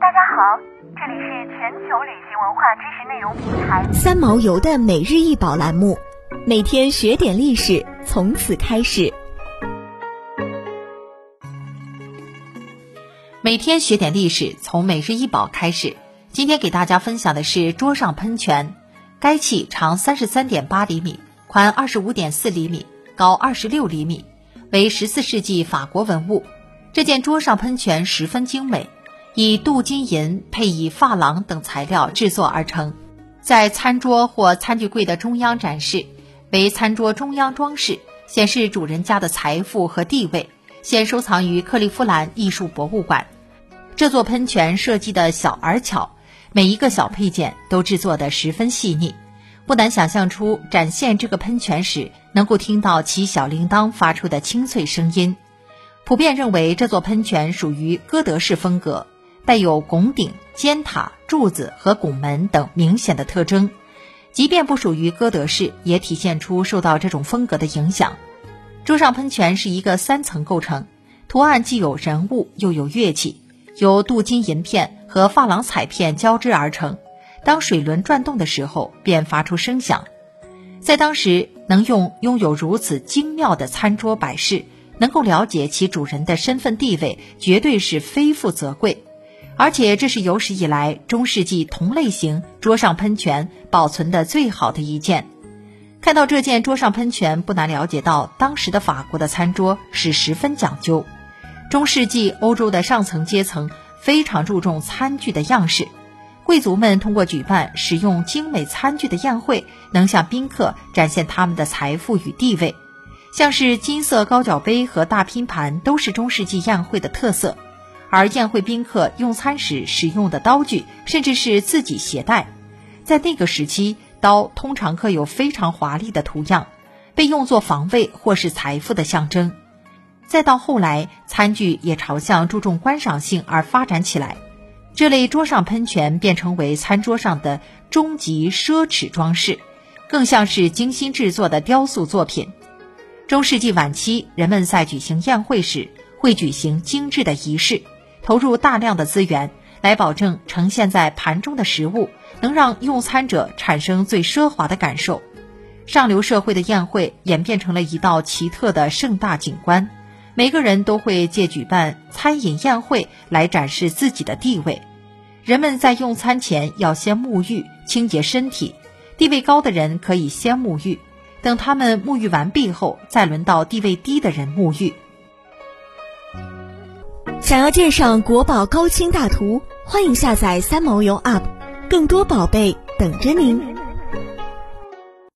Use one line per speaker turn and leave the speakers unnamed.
大家好，这里是全球旅行文化知识内容平台
三毛游的每日一宝栏目，每天学点历史，从此开始。
每天学点历史，从每日一宝开始。今天给大家分享的是桌上喷泉，该器长三十三点八厘米，宽二十五点四厘米，高二十六厘米，为十四世纪法国文物。这件桌上喷泉十分精美，以镀金银配以珐琅等材料制作而成，在餐桌或餐具柜的中央展示，为餐桌中央装饰，显示主人家的财富和地位。现收藏于克利夫兰艺术博物馆。这座喷泉设计的小而巧，每一个小配件都制作的十分细腻，不难想象出展现这个喷泉时能够听到其小铃铛发出的清脆声音。普遍认为这座喷泉属于哥德式风格，带有拱顶、尖塔、柱子和拱门等明显的特征。即便不属于哥德式，也体现出受到这种风格的影响。桌上喷泉是一个三层构成，图案既有人物又有乐器。由镀金银片和珐琅彩片交织而成，当水轮转动的时候，便发出声响。在当时，能用拥有如此精妙的餐桌摆饰，能够了解其主人的身份地位，绝对是非富则贵。而且，这是有史以来中世纪同类型桌上喷泉保存的最好的一件。看到这件桌上喷泉，不难了解到当时的法国的餐桌是十分讲究。中世纪欧洲的上层阶层非常注重餐具的样式，贵族们通过举办使用精美餐具的宴会，能向宾客展现他们的财富与地位。像是金色高脚杯和大拼盘都是中世纪宴会的特色，而宴会宾客用餐时使用的刀具，甚至是自己携带。在那个时期，刀通常刻有非常华丽的图样，被用作防卫或是财富的象征。再到后来，餐具也朝向注重观赏性而发展起来，这类桌上喷泉便成为餐桌上的终极奢侈装饰，更像是精心制作的雕塑作品。中世纪晚期，人们在举行宴会时会举行精致的仪式，投入大量的资源来保证呈现在盘中的食物能让用餐者产生最奢华的感受。上流社会的宴会演变成了一道奇特的盛大景观。每个人都会借举办餐饮宴会来展示自己的地位。人们在用餐前要先沐浴清洁身体，地位高的人可以先沐浴，等他们沐浴完毕后，再轮到地位低的人沐浴。
想要鉴赏国宝高清大图，欢迎下载三毛游 App，更多宝贝等着您。